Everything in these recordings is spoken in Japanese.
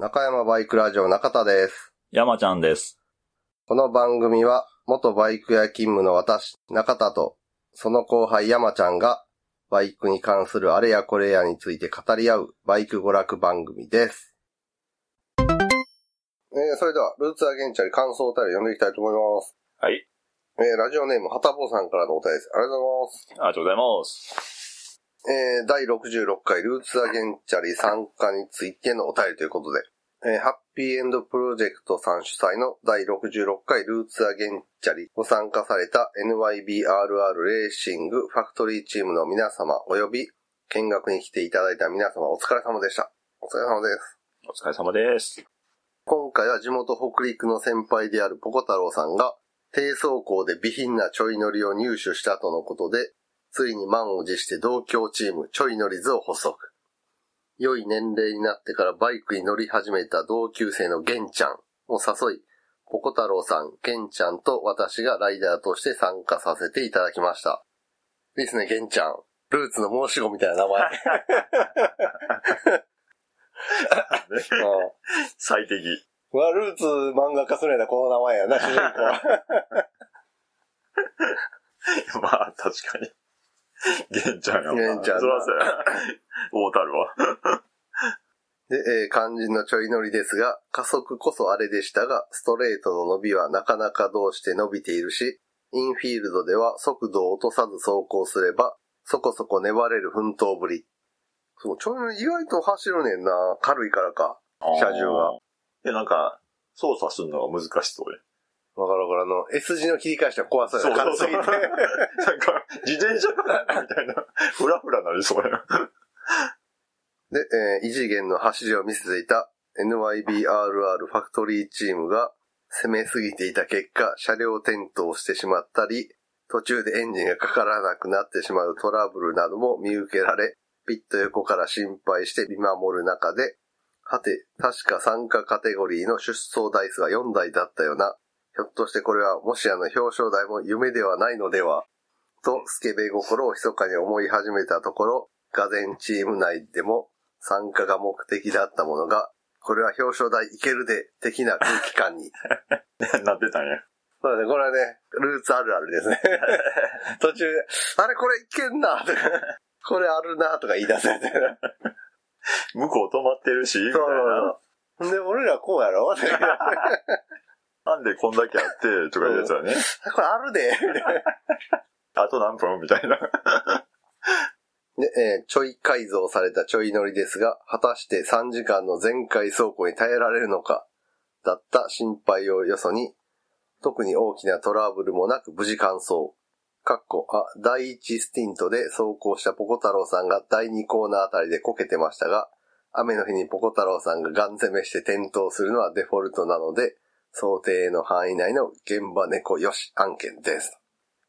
中山バイクラジオ中田です。山ちゃんです。この番組は、元バイク屋勤務の私、中田と、その後輩山ちゃんが、バイクに関するあれやこれやについて語り合う、バイク娯楽番組です。えー、それでは、ルーツアゲンチャリ感想お便り読んでいきたいと思います。はい。えー、ラジオネーム、はたぼうさんからのお便りです。ありがとうございます。ありがとうございます。えー、第66回ルーツアゲンチャリ参加についてのお便りということで、えー、ハッピーエンドプロジェクトさん主催の第66回ルーツアゲンチャリご参加された NYBRR レーシングファクトリーチームの皆様及び見学に来ていただいた皆様お疲れ様でした。お疲れ様です。お疲れ様です。今回は地元北陸の先輩であるポコ太郎さんが低走行で備品なちょい乗りを入手したとのことで、ついに満を持して同郷チームちょい乗り図を発足。良い年齢になってからバイクに乗り始めた同級生のゲンちゃんを誘い、ポコ太郎さん、ゲンちゃんと私がライダーとして参加させていただきました。いいですね、ゲンちゃん。ルーツの申し子みたいな名前。うん最適。うわ、ルーツ漫画化するんやな、この名前やな、主人公は。まあ、確かに。玄ちゃんやもんな。玄ちゃんなそらそうや。大たるわ。で、えー肝心のちょい乗りですが、加速こそあれでしたが、ストレートの伸びはなかなかどうして伸びているし、インフィールドでは速度を落とさず走行すれば、そこそこ粘れる奮闘ぶり。そう、ちょい乗り意外と走るねんな。軽いからか。車重が。で、なんか、操作するのが難しそうで。わかるわかる。あの、S 字の切り返しは怖そうやな。軽すぎて。なんか、自転車かなみたいな。ふらふらなりそうや。で、えー異次元の走りを見せていた NYBRR ファクトリーチームが攻めすぎていた結果、車両転倒してしまったり、途中でエンジンがかからなくなってしまうトラブルなども見受けられ、ピット横から心配して見守る中で、はて、確か参加カテゴリーの出走台数は4台だったよな。ひょっとしてこれはもしやの表彰台も夢ではないのではと、スケベ心を密かに思い始めたところ、ガゼンチーム内でも参加が目的だったものが、これは表彰台いけるで、的な空気感に。なってたんや。そうだね、これはね、ルーツあるあるですね。途中で、あれこれいけんなとか、これあるなとか言い出せみたいな。向こう止まってるし、みたいそうな。そうそう。で、俺らこうやろななんでこんだけあって、とかいうやつはね。これあるでみたいなあと何分みたいな。で、えーちょい改造されたちょい乗りですが、果たして3時間の全開走行に耐えられるのか、だった心配をよそに、特に大きなトラブルもなく無事完走。かっこ、あ、第1スティントで走行したポコ太郎さんが第2コーナーあたりでこけてましたが、雨の日にポコ太郎さんがガン攻めして転倒するのはデフォルトなので、想定の範囲内の現場猫よし案件です。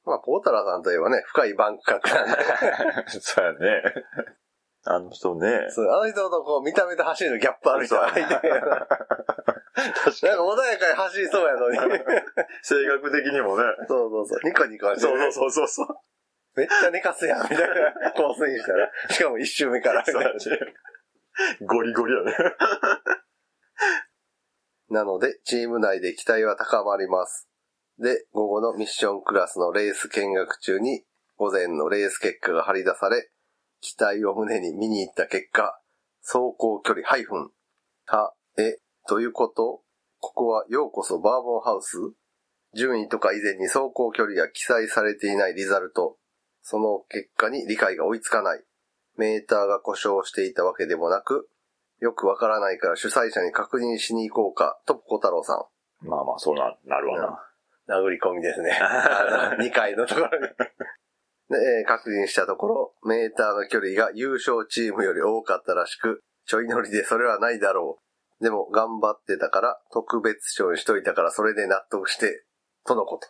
まあ、ポコ太郎さんといえばね、深いバンク角なんで、そうやね。あの人ね。そう、あの人とこう、見た目と走るのギャップある人がいて、なんか確かに。穏やかに走りそうやのに。性格的にもね。そうそうそう。ニコニコしてる、そうそうそうそう。めっちゃ寝かすやん、みたいな。コースインしたら。しかも一周目から。そうやね。ゴリゴリやね。なので、チーム内で期待は高まります。で、午後のミッションクラスのレース見学中に、午前のレース結果が張り出され、期待を胸に見に行った結果、走行距離ハイフン。は、え、ということここはようこそバーボンハウス順位とか以前に走行距離が記載されていないリザルト。その結果に理解が追いつかない。メーターが故障していたわけでもなく、よくわからないから主催者に確認しに行こうか、と小太郎さん。まあまあ、そうな、なるわな。殴り込みですね。2階のところに。で、えー確認したところ、メーターの距離が優勝チームより多かったらしく、ちょい乗りでそれはないだろう。でも頑張ってたから、特別賞にしといたからそれで納得して、とのこと。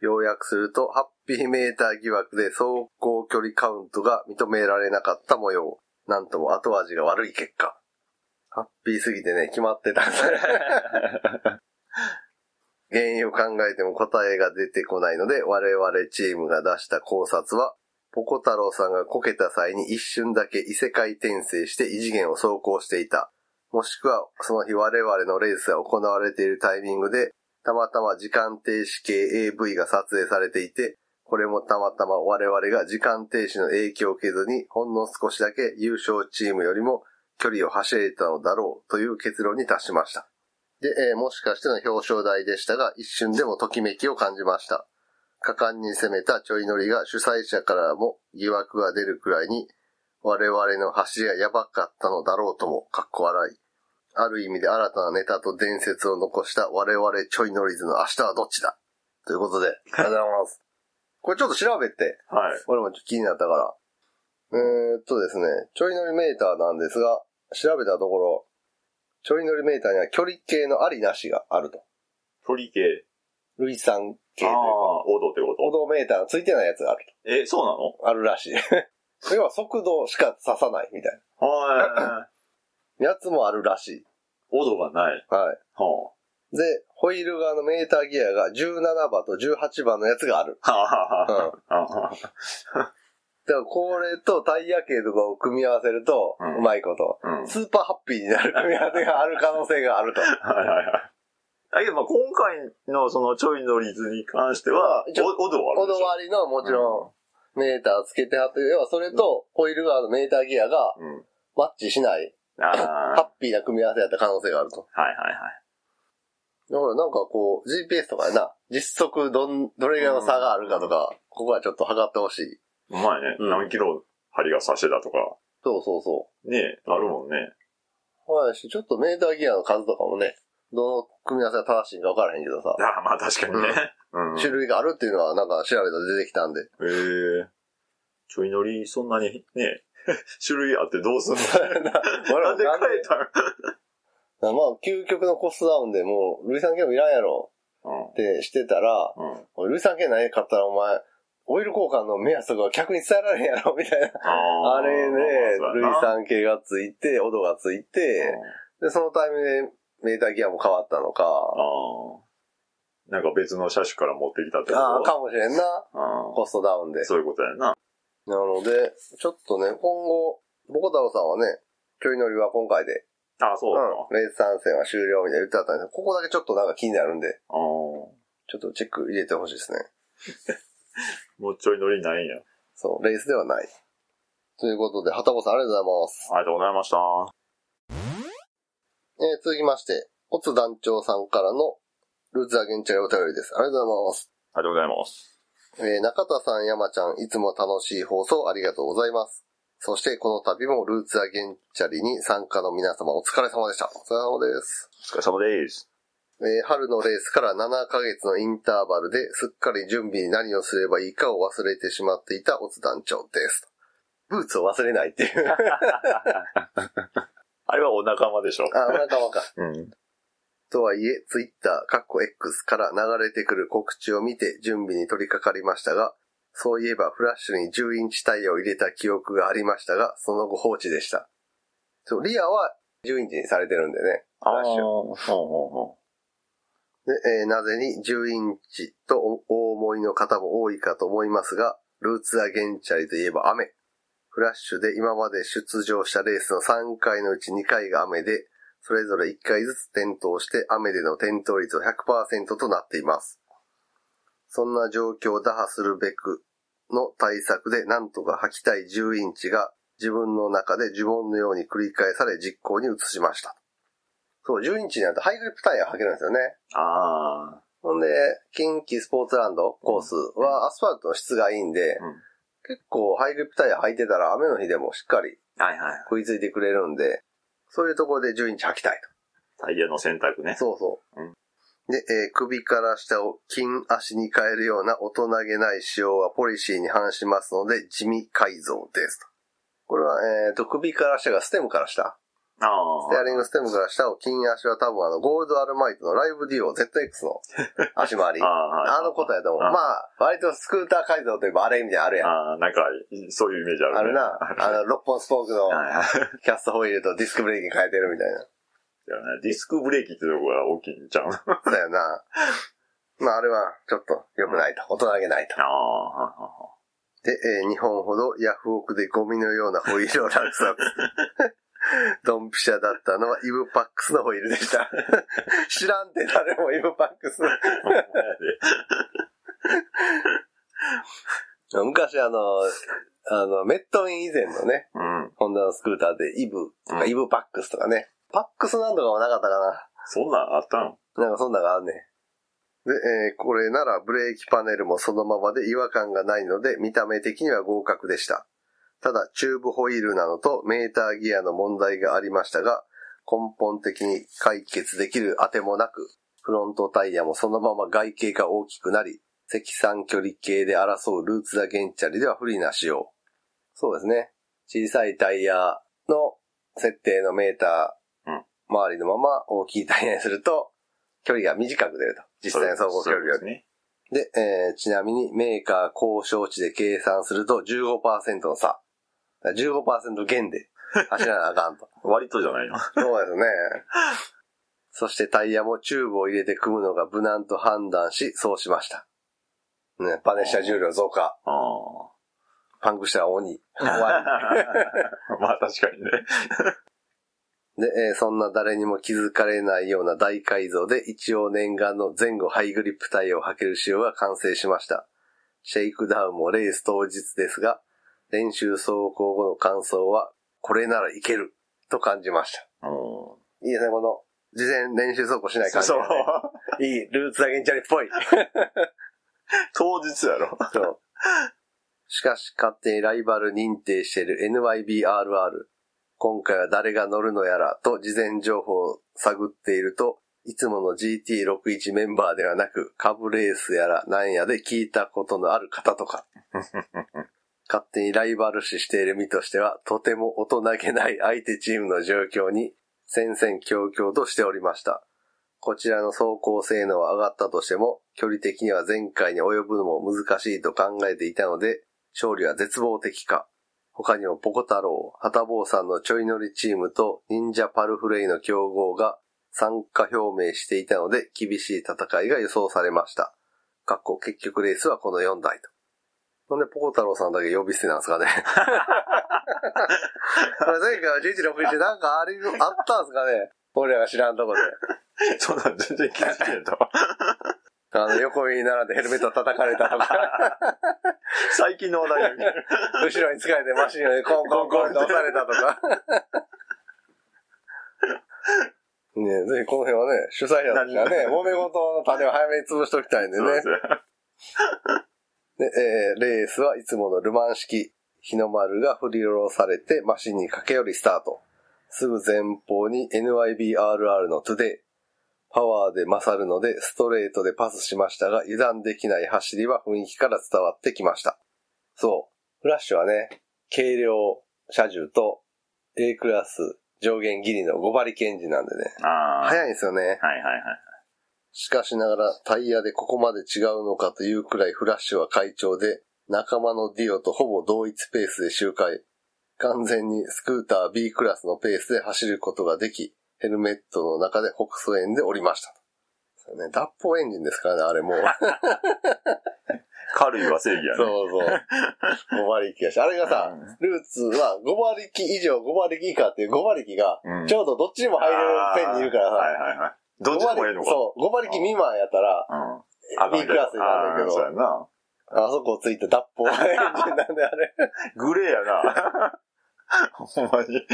要約すると、ハッピーメーター疑惑で走行距離カウントが認められなかった模様。なんとも後味が悪い結果。ハッピーすぎてね、決まってた 原因を考えても答えが出てこないので、我々チームが出した考察は、ポコ太郎さんがこけた際に一瞬だけ異世界転生して異次元を走行していた。もしくはその日我々のレースが行われているタイミングで、たまたま時間停止系 AV が撮影されていて、これもたまたま我々が時間停止の影響を受けずに、ほんの少しだけ優勝チームよりも距離を走れたのだろうという結論に達しました。で、えーもしかしての表彰台でしたが、一瞬でもときめきを感じました。果敢に攻めたちょい乗りが主催者からも疑惑が出るくらいに、我々の走りがやばかったのだろうとも、かっこ笑い。ある意味で新たなネタと伝説を残した我々ちょい乗り図の明日はどっちだ？ということで、ありがとうございます。これちょっと調べて、はい。俺もちょっと気になったから。えーっとですね、ちょい乗りメーターなんですが、調べたところ、ちょい乗りメーターには距離計のありなしがあると。距離計。類散計というか、ああ、オドってこオドメーターがついてないやつがあるとえ、そうなの？と。あるらしい。要は速度しか指さないみたいはい。な。やつもあるらしい。オドがない。はい。はで、ホイール側のメーターギアが17番と18番のやつがある。あ。はあはうん。だ あはあ。からこれとタイヤ系とかを組み合わせると、うまいこと、うん。はいスーパーハッピーになる組み合わせがある可能性があると。はいはい。だけど、まあ今回のそのちょい乗り図に関しては、おオドはあオドるでしょ？割りのもちろんメーターつけてはって、要はそれとホイール側のメーターギアがうん。マッチしない、ああ。ハッピーな組み合わせだった可能性があると。はいはいはい。だからなんかこう、GPS とかでな、実測どん、どれぐらいの差があるかとか、ここはちょっと測ってほしい。うまいね。うん何キロ針が刺してたとか。そうそうそう。ねあるもんね。はいし、ちょっとメーターギアの数とかもね、どの組み合わせが正しいんか分からへんけどさ、ああ、まあ確かにね。うん。種類があるっていうのはなんか調べたら出てきたんで。へえ。ちょい乗り、そんなにね、種類あってどうすんの？なんで変えたんまあ、究極のコストダウンでもう、ルイさん系もいらんやろうんってしてたら、うん。おいルイさん系ない買ったらお前、オイル交換の目安とか客に伝えられへんやろみたいな。あれね、そうやなルイさん系がついて、オドがついて、で、そのタイミングでメーターギアも変わったのか。なんか別の車種から持ってきたってこと？ああ、かもしれんな。あコストダウンであ。。そういうことやな。なので、ちょっとね、今後、ボコ太郎さんはね、ちょい乗りは今回で、ああ、そううだな。ん、レース参戦は終了みたいな言ってたんですけど、ここだけちょっとなんか気になるんで、ちょっとチェック入れてほしいですね。うちょい乗りないんや。そう、レースではない。ということで、はたこさんありがとうございます。ありがとうございました。えー、続きまして、オツ団長さんからのルーツアゲンチャリお便りです。ありがとうございます。ありがとうございます。えー、中田さん、山ちゃん、いつも楽しい放送ありがとうございます。そして、この度もルーツアゲンチャリに参加の皆様お疲れ様でした。お疲れ様です。お疲れ様です。えー春のレースから7ヶ月のインターバルですっかり準備に何をすればいいかを忘れてしまっていたオツ団長です。ブーツを忘れないっていう。あれはお仲間でしょ。あ、お仲間か。うん。とはいえ、ツイッター、カッコ X から流れてくる告知を見て準備に取り掛かりましたが、そういえばフラッシュに10インチタイヤを入れた記憶がありましたが、その後放置でした。そう、リアは10インチにされてるんでね、フラッシュ。ほうほうほで、えーなぜに10インチとお思いの方も多いかと思いますが、ルーツアゲンチャリといえば雨。フラッシュで今まで出場したレースの3回のうち2回が雨で、それぞれ1回ずつ点灯して雨での点灯率は100%となっています。そんな状況を打破するべくの対策でなんとか履きたい10インチが自分の中で呪文のように繰り返され実行に移しました。そう、10インチになるとハイグリップタイヤが履けるんですよね。う。ああ。ほんで、近畿スポーツランドコースはアスファルトの質がいいんで、うん結構ハイグリップタイヤ履いてたら雨の日でもしっかりはいはい。食いついてくれるんで、そういうところで10インチ履きたいタイヤの選択ねと。。そうそう。うんで、えー首から下を金足に変えるような大人げない仕様はポリシーに反しますので地味改造ですと。これは、えっ、と、首から下がステムから下。あステアリングステムから下を金足は多分あの、ゴールドアルマイトのライブデュオ ZX の足回り。あ。ああ、あのことやと思う。あまあ、割とスクーター改造といえばあれみたいなのあるやん。ああ、なんか、そういうイメージあるね。あるな。あの、6本スポークのはいはい。キャストホイールとディスクブレーキ変えてるみたいな。ディスクブレーキってとこが大きいんちゃう？あだよな。まあ、あれはちょっと良くないと。大人げないと。あ。で、えー日本ほどヤフオクでゴミのようなホイールを落札。ドンピシャだったのはイブパックスのホイールでした。知らんって誰もイブパックス。昔あの、あの、メットイン以前のね、うん。ホンダのスクーターでイブとかうんイブパックスとかね。パックスなんとかはなかったかそんなんあったん？な。なんかそんなのがあんねん。で、えーこれならブレーキパネルもそのままで違和感がないので見た目的には合格でした。ただ、チューブホイールなのとメーターギアの問題がありましたが、根本的に解決できる当てもなく、フロントタイヤもそのまま外形が大きくなり、積算距離計で争うルーツダゲンチャリでは不利な仕様。そうですね。小さいタイヤの設定のメーターうん周りのまま大きいタイヤにすると、距離が短く出ると。実際の走行距離より。ね。で、えーちなみにメーカー交渉値で計算すると15%の差。だから15%減で走らなあかんと。割とじゃないの？そうですね。そしてタイヤもチューブを入れて組むのが無難と判断し、そうしました。ね、パネッシャ重量増加。あパンクしたら鬼終わり。あまあ確かにね。で、えーそんな誰にも気づかれないような大改造で一応念願の前後ハイグリップタイヤを履ける仕様が完成しました。シェイクダウンもレース当日ですが、練習走行後の感想は、これならいける、と感じました。うん。いいですね、この、事前練習走行しない感じ、そうね。いい、ルーツダゲンチャリっぽい。当日やろ。そう。しかし、勝手にライバル認定している NYBRR。今回は誰が乗るのやらと事前情報を探っていると、いつもの GT61 メンバーではなく、株レースやらなんやで聞いたことのある方とか。勝手にライバル視している身としては、とても大人げない相手チームの状況に、戦々恐々としておりました。こちらの走行性能は上がったとしても、距離的には前回に及ぶのも難しいと考えていたので、勝利は絶望的か。他にもポコ太郎、ハタボーさんのちょい乗りチームと忍者パルフレイの競合が参加表明していたので厳しい戦いが予想されました。結局レースはこの4台と。なんでポコ太郎さんだけ呼び捨てなんですかね これ前回は1161なんかあれ、あったんですかね俺らが知らんとこで。そんなん全然気づいてへんと。あの、横に並んでヘルメット叩かれたとか、最近の話題後ろに疲れてマシンをコンコンコンと押されたとか。ねえ、ぜひこの辺はね、主催者としてはね、揉め事の種を早めに潰しときたいんでねそうです。よ。で、えーレースはいつものルマン式、日の丸が振り下ろされてマシンに駆け寄りスタート。すぐ前方に NYBRR のトゥデイ。パワーで勝るのでストレートでパスしましたが油断できない走りは雰囲気から伝わってきました。そう。フラッシュはね、軽量車重と A クラス上限ギリの5馬力エンジンなんでね。ああ。速いんですよね。はいはいはい。しかしながらタイヤでここまで違うのかというくらいフラッシュは快調で、仲間のディオとほぼ同一ペースで周回。完全にスクーター B クラスのペースで走ることができ、ヘルメットの中で北総園で降りました。ね、脱法エンジンですからね、あれもう。軽いは正義やね。そうそう。5馬力やし。あれがさ、ルーツは5馬力以上5馬力以下っていう5馬力がうん、ちょうどどっちにも入るペンにいるからさ、はいはいはい。どっちでもええのか。そう、5馬力未満やったら、うん。B クラスになるんだけどそうやな。あそこついた脱法エンジンなんであれ。グレーやな。ほんまに。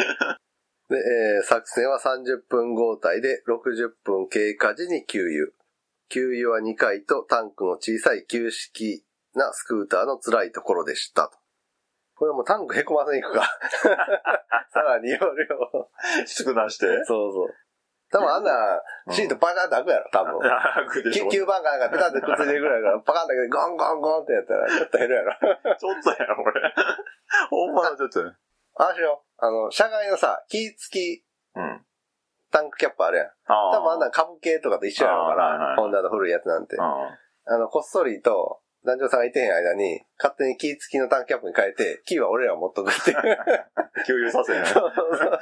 で、えー作戦は30分交代で60分経過時に給油。給油は2回とタンクの小さい旧式なスクーターの辛いところでしたと。これもうタンクへこませに行くか。さらに容量。少なして？そうそう。多分あんな、シートパカンって開くやろ、多分。楽でしょ。9番かなんかペタってくっついてるぐらいから、パカンだけどゴンゴンゴンってやったら、ちょっと減るやろ。ちょっとやろ、これ。ほんまのちょっとね。ああしよう。あの、車外のさ、キー付きうん。タンクキャップあるやん。あ多分あんな株系とかと一緒やろうから、いホンダの古いやつなんて。ああの、こっそりと、男女さんがいてへん間に、勝手にキー付きのタンクキャップに変えて、キーは俺らが持っとくっていう。あ。給油させへん。そうそうそう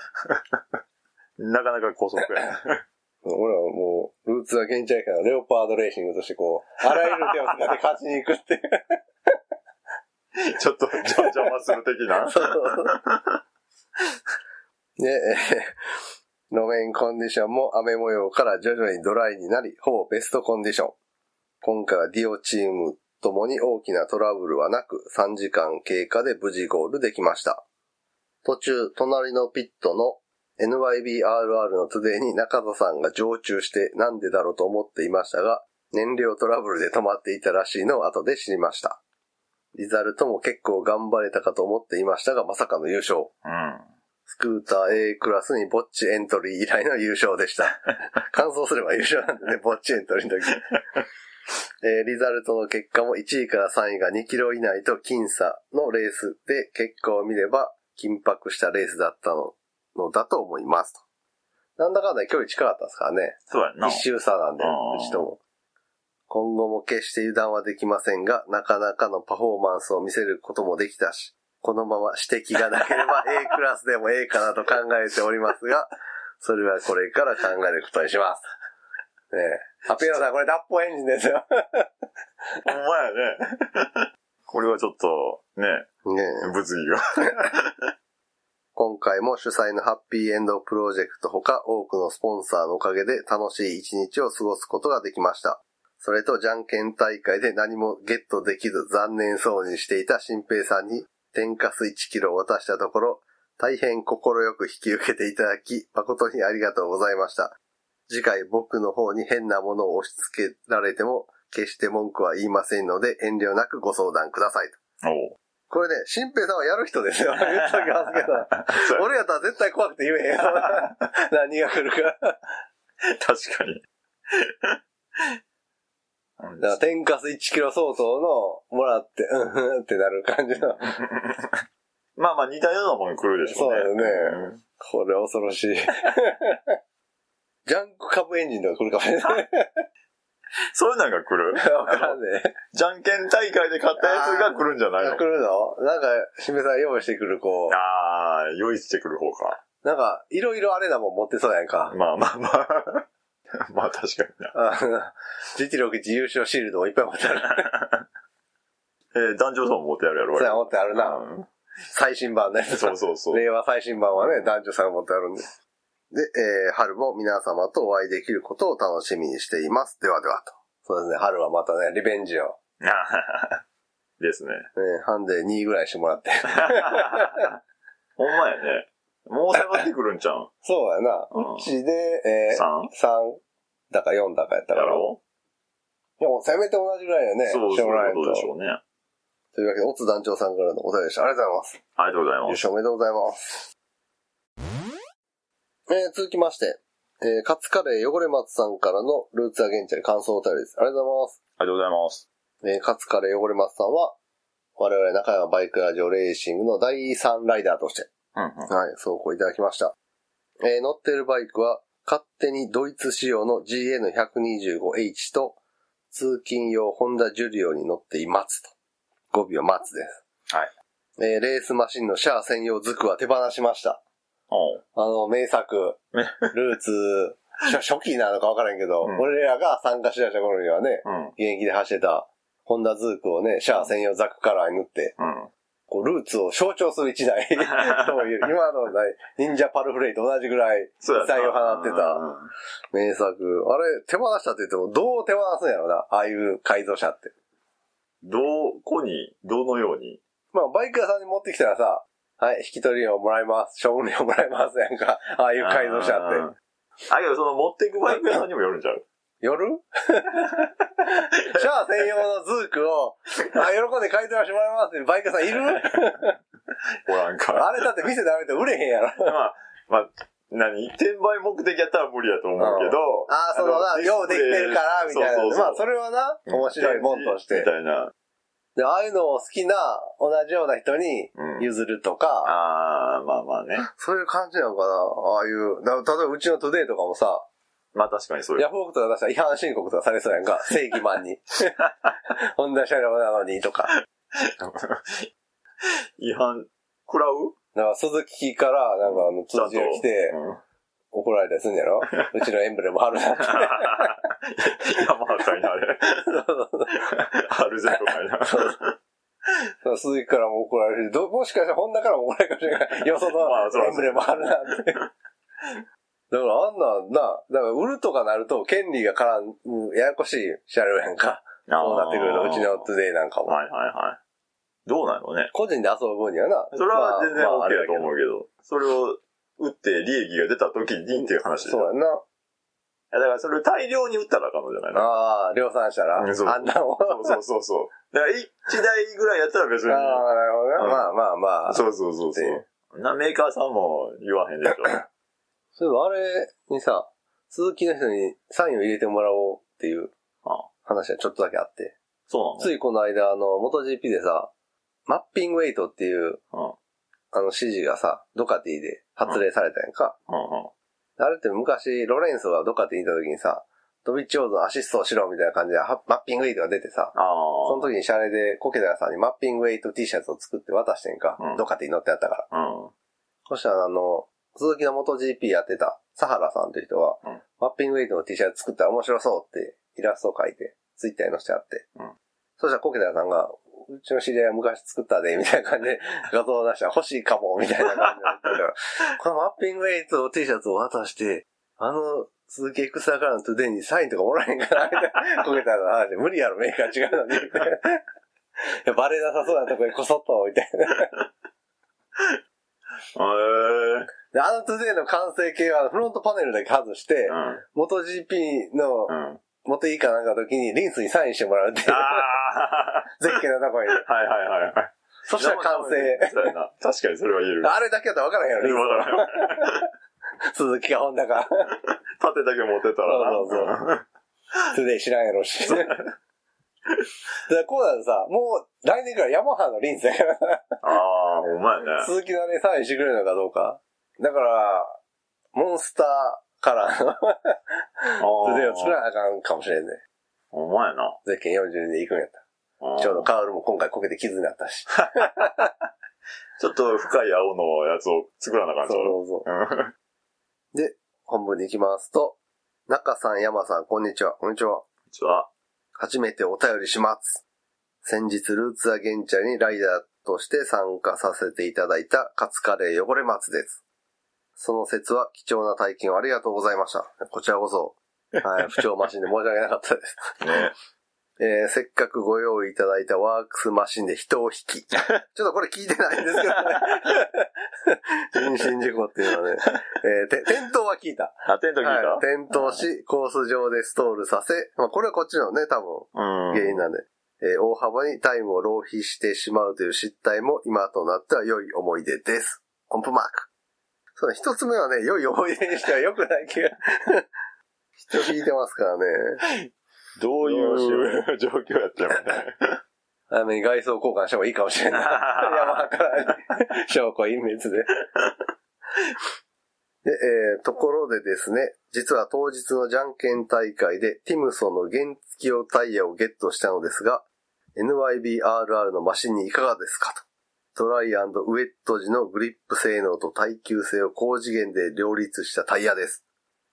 なかなか高速や。俺はもう、ルーツは現地やから、レオパードレーシングとしてこう、あらゆる手を使って勝ちに行くっていう。ちょっと邪魔する的な？そうで、えー路面コンディションも雨模様から徐々にドライになり、ほぼベストコンディション。今回はディオチームともに大きなトラブルはなく、3時間経過で無事ゴールできました。途中、隣のピットの NYBRR のトゥデイに中田さんが常駐してなんでだろうと思っていましたが、燃料トラブルで止まっていたらしいのを後で知りました。リザルトも結構頑張れたかと思っていましたが、まさかの優勝。うん。スクーター A クラスにボッチエントリー以来の優勝でした。完走すれば優勝なんでね、ボッチエントリーの時。えーリザルトの結果も1位から3位が2キロ以内と僅差のレースで結果を見れば緊迫したレースだったののだと思いますと。なんだかんだ距離近かったですからね。そうやんな。一周差なんで、うちとも。今後も決して油断はできませんが、なかなかのパフォーマンスを見せることもできたし、このまま指摘がなければ A クラスでも A かなと考えておりますが、それはこれから考えることにします。ねえ。ハピーロさん、これ脱法エンジンですよ。ほんまやね。これはちょっと、ね、ねえ物議が。今回も主催のハッピーエンドプロジェクトほか多くのスポンサーのおかげで楽しい一日を過ごすことができました。それとじゃんけん大会で何もゲットできず残念そうにしていた新平さんに天かす1キロを渡したところ、大変心よく引き受けていただき、誠にありがとうございました。次回僕の方に変なものを押し付けられても、決して文句は言いませんので遠慮なくご相談ください。お。これね、新平さんはやる人ですよ。言っときますけど。俺やったら絶対怖くて言えへんよ。何が来るか。確かに。だから天かす1キロ相当のもらって、うんうんってなる感じの。まあまあ似たようなもの来るでしょうね。そうだよねんこれ恐ろしい。ジャンク株エンジンとか来るかもしれない。そういうのが来る？わからんね。じゃんけん大会で勝ったやつが来るんじゃないの？来るの？なんか、しめさん用意してくる、こう。ああ、用意してくる方か。なんか、いろいろあれなもん持ってそうやんか。まあまあまあ。まあ確かにな。あの GT61 優勝シールドもいっぱい持ってある。えー、男女層も持ってやるやろ、そうや、持ってあるな。うん最新版のやつ。そうそうそう。令和最新版はね、男女さんが持ってあるんで。で、えー、春も皆様とお会いできることを楽しみにしています。ではではと。そうですね、春はまたね、リベンジを。ですね。ね、ハンデ2位ぐらいしてもらって。ほんまやね。もう迫ってくるんちゃうん？そうやな。うんうちで、えー、3? 3だか4だかやったから。やろでも、せめて同じぐらいよね。そう、そういうでしょうね。というわけで、オツ団長さんからのお便りでした。ありがとうございます。ありがとうござい優ます。勝おめでとうございます。えー、続きまして、えー、カツカレー汚れ松さんからのルーツアゲンチャリ感想お便りです。ありがとうございます。ありがとうございます。えー、カツカレー汚れ松さんは、我々中山バイクラジオレーシングの第3ライダーとして、うんうん。はい、走行いただきました。えー乗ってるバイクは、勝手にドイツ仕様の GN125H と、通勤用ホンダジュリオに乗っていますと。語尾は松です。はい。えーレースマシンのシャア専用ズクは手放しました。あの、名作、ねルーツ、初初期なのかわからんけど、うん俺らが参加しだした頃にはね、うん。現役で走ってた、ホンダズークをね、シャア専用ザクカラーに塗って、うん。こう、ルーツを象徴する一台 という、今のね忍者パルフレイと同じぐらい、そうやな異彩を放ってたうん名作。あれ、手放したって言っても、どう手放すんやろな、ああいう改造車って。どこに、どのように？まあ、バイク屋さんに持ってきたらさ、はい、引き取りをもらいます、処分料もらいますやんか、ああいう改造車って。あ、けどその持っていくバイク屋さんにもよるんちゃう？夜？シャア専用のズークを、あ、喜んで改造してもらいますってバイク屋さんいる？おらんか。あれだって店であれて売れへんやろ。まあ、まあ、何？転売目的やったら無理やと思うけど。ああ、そのな、のようできてるから、みたいな。そうそうそうまあ、それはな、面白いもんとしてみ。たいな。で、ああいうのを好きな、同じような人にうん。譲るとか、ああ、まあまあね。そういう感じなのかな。ああいう、だ例えばうちのトゥデイとかもさ、まあ確かにそういう。ヤフオクとか出したら違反申告とかされそうやんか、正義マンに。ホンダ車両なのにとか。違反、食らう？だからスズキから、なんかあの、通知が来て、うん怒られたりするんやろ？うちのエンブレム貼るなって。山形にあれ。あるぜとかいな。スズキからも怒られるし、どもしかしたらホンダからも怒られるかもしれない。よそのエンブレムあるなんて。だからあんなんな、だから売るとかなると権利が絡む、ややこしい車両やんか。そうなってくると、うちのトゥデイなんかも。はいはいはい。どうなのね。個人で遊ぶ分にはな。それは全然 OK だと思うけど、それを売って利益が出た時にっていう話でしょ。そうやんな。いやだからそれを大量に売ったらあかんのじゃないのああ、量産したら、うんそうあんなもん。そうそうそうそう。だから1台ぐらいやったら別に。ああ、なるほどね。うんまあまあまあ。そうそうそうそう。なメーカーさんも言わへんでしょ。そういえばあれにさ、鈴木の人にサインを入れてもらおうっていうあ話がちょっとだけあって。そうついこの間、あの、元 GP でさ、マッピングウェイトっていう、なのあの指示がさ、ドカティで発令されたやんか。あれって昔、ロレンソがドカティにいた時にさ、ドビッチオーズのアシストをしろみたいな感じで、はマッピングウェイトが出てさ。その時にシャレでコケダさんにマッピングウェイト T シャツを作って渡してんか。うんドカティに乗ってあったから。うん。そしたらあの、鈴木の元 GP やってた、サハラさんという人は、うんマッピングウェイトの T シャツ作ったら面白そうってイラストを描いて、ツイッターに載せてあって。うんそしたらコケダさんが、うちの知り合いは昔作ったで、みたいな感じで 画像を出したら欲しいかも、みたいな感じで言ったから、このマッピングウェイト T シャツを渡して、あの、スズキエクスターカラーのトゥデイにサインとかもらえんかな、みたいな。コケダの話で、無理やろ、メーカー違うのに。バレなさそうなとこにこそっと、みたいな。へえ。で、あのトゥデイの完成形はフロントパネルだけ外して、うん。元 GP のうん。もてぎかなんかの時にリンスにサインしてもらうっていうあ、あ。ゼッケンのとこに。はいはいはいはい。そしたら完成。確かにそれは言える。あれだけやったら分からへんやろ、リンわからんス。スズキかホンダか。縦だけ持ってたらな。そうそうトゥデイ知らんやろし。だからこうなるとさ、もう来年からヤマハのリンスやから、ああ、ほんまやね。スズキのね、サインしてくれるのかどうか。だから、モンスターカラーのトゥデイを作らなあかんかもしれんね。ほんまやな。ゼッケン42で行くんやった。ちょうどカウルも今回こけて傷になったし。ちょっと深い青のやつを作らなあかん。そう？そうそう。うんで、本文に行きますと、中さん、山さん、こんにちは。こんにちは。じゃあ、初めてお便りします。先日、ルーツアゲンチャリにライダーとして参加させていただいたカツカレー汚れ松です。その説は貴重な体験をありがとうございました。こちらこそ、はい、不調マシンで申し訳なかったです。ね。えーせっかくご用意いただいたワークスマシンで人を引き。ちょっとこれ聞いてないんですけどね。人身事故っていうのはね。えーて転倒は聞いた。あ、テント聞いた、はい、転倒し、コース上でストールさせ、まあこれはこっちのね、多分うん。原因なんで、えー大幅にタイムを浪費してしまうという失態も今となっては良い思い出です。音符マーク。そうね、一つ目はね、良い思い出にしては良くない気が。人引いてますからね。どういう状況やったよね。早めに外装交換した方がいいかもしれない。山派からね、証拠隠滅で。で、えーところでですね、実は当日のじゃんけん大会でティムソンの原付用タイヤをゲットしたのですが、NYBRR のマシンにいかがですかと。ドライウェット時のグリップ性能と耐久性を高次元で両立したタイヤです。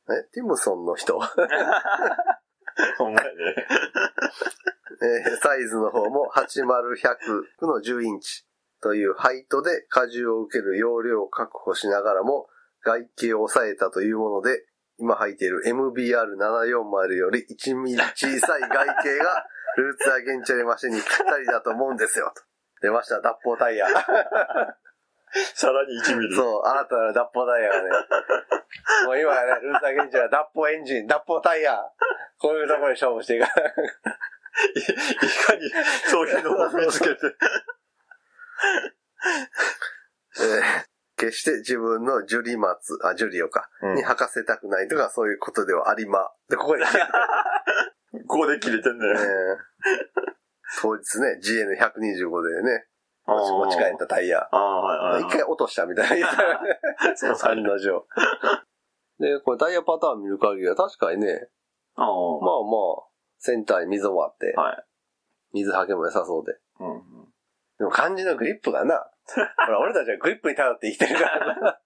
え、ティムソンの人ほんまやね。えーサイズの方も80100の10インチというハイトで荷重を受ける容量を確保しながらも外形を抑えたというもので、今履いている MBR740 より1ミリ小さい外形がルーツアゲンチャリマシンにぴったりだと思うんですよ。と出ました、脱法タイヤ。さらに1ミリ。そう、新たな脱法タイヤがね。もう今はね、ルーツアゲンチャリは脱法エンジン、脱法タイヤ。こういうところで勝負していかない。いかにそういうのを見つけて。えー決して自分のジュリマツ、あ、ジュリオか、うんに履かせたくないとか、そういうことではありま。で、ここで、ね、ここで切れてんね。当日ね、GN125 でね、持ち帰ったタイヤ。一回落としたみたいな。そうそう案の定。で、これタイヤパターン見る限りは確かにね。まあまあ、センターに溝もあって、はい。水はけも良さそうで。うん。でも肝心のグリップがな、ほら、俺たちはグリップに頼って生きてるからな。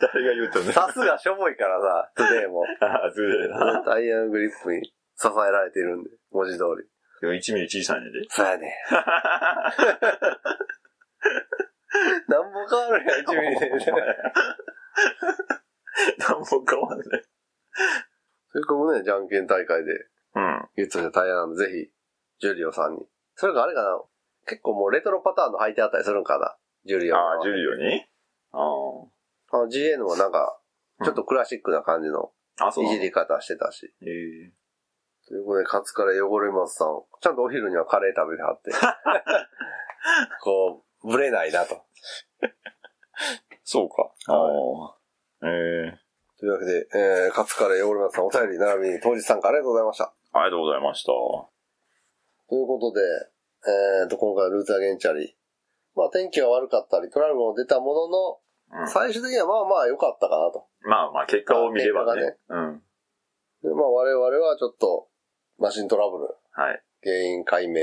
誰が言うとね。サスがしょぼいからさ、トゥデイも。ああ、ずれえな。タイヤのグリップに支えられているんで、文字通り。1ミリ小さいねんで。そうやね。なんぼ変わるやん、1ミリで。なんも変わんない。それかもね、じゃんけん大会でうん。ゲットしたタイヤなんで、ぜひ、ジュリオさんに。それかあれかな結構もうレトロパターンの履いてあったりするんかなジュリオの。ああ、ジュリオに？ああの GN もなんか、ちょっとクラシックな感じのいじり方してたし。ええということで、カツカレー汚れますさん。ちゃんとお昼にはカレー食べてはって。こう、ブレないなと。そうか。ああ。ええというわけで、えー、カツカレー汚れますさんお便り並びに当日参加ありがとうございました。ありがとうございました。ということで、えーと、今回はルーツアゲンチャリ。まあ天気が悪かったり、トラブルも出たものの、うん最終的にはまあまあ良かったかなと。まあまあ、結果を見ればね。結うん。で、まあ我々はちょっと、マシントラブル、はい。原因解明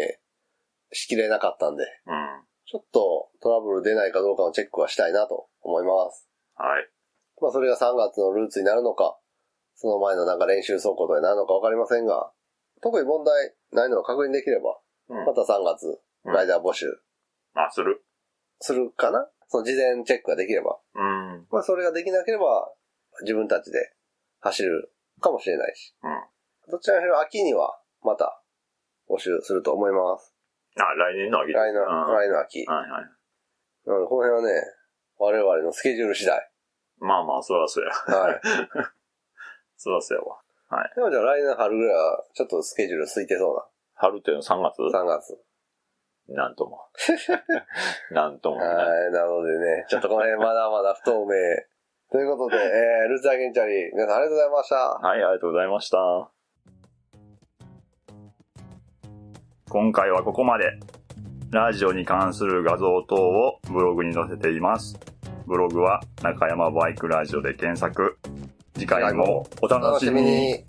しきれなかったんで、うん。ちょっとトラブル出ないかどうかのチェックはしたいなと思います。はい。まあそれが3月のルーツになるのか、その前のなんか練習走行とかになるのかわかりませんが、特に問題ないのが確認できれば、うんまた3月、ライダー募集あ、するするかな？その事前チェックができれば。うん。まあそれができなければ、自分たちで走るかもしれないし。うん。どちらにしろ秋にはまた募集すると思います。あ、来年の秋来年、うん来年の秋。はいはい。なのでこの辺はね、我々のスケジュール次第。まあまあ、そらそうや。はい。そらそうやわ。でもじゃあ来年春ぐらいはちょっとスケジュール空いてそう春っていうの3月？な。3月。なんとも。なんともない。はい。なのでね、ちょっとこの辺まだまだ不透明。ということで、えー、ルーツアゲンチャリー、皆さんありがとうございました。はい、ありがとうございました。今回はここまで。ラジオに関する画像等をブログに載せています。ブログは中山バイクラジオで検索。次回もお楽し。みに。